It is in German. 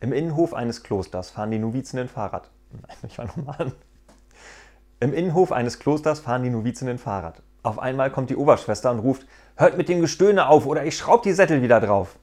Im Innenhof eines Klosters fahren die Novizinnen Fahrrad. Nein, ich war nochmal an. Im Innenhof eines Klosters fahren die Novizinnen Fahrrad. Auf einmal kommt die Oberschwester und ruft: Hört mit dem Gestöhne auf oder ich schraub die Sättel wieder drauf.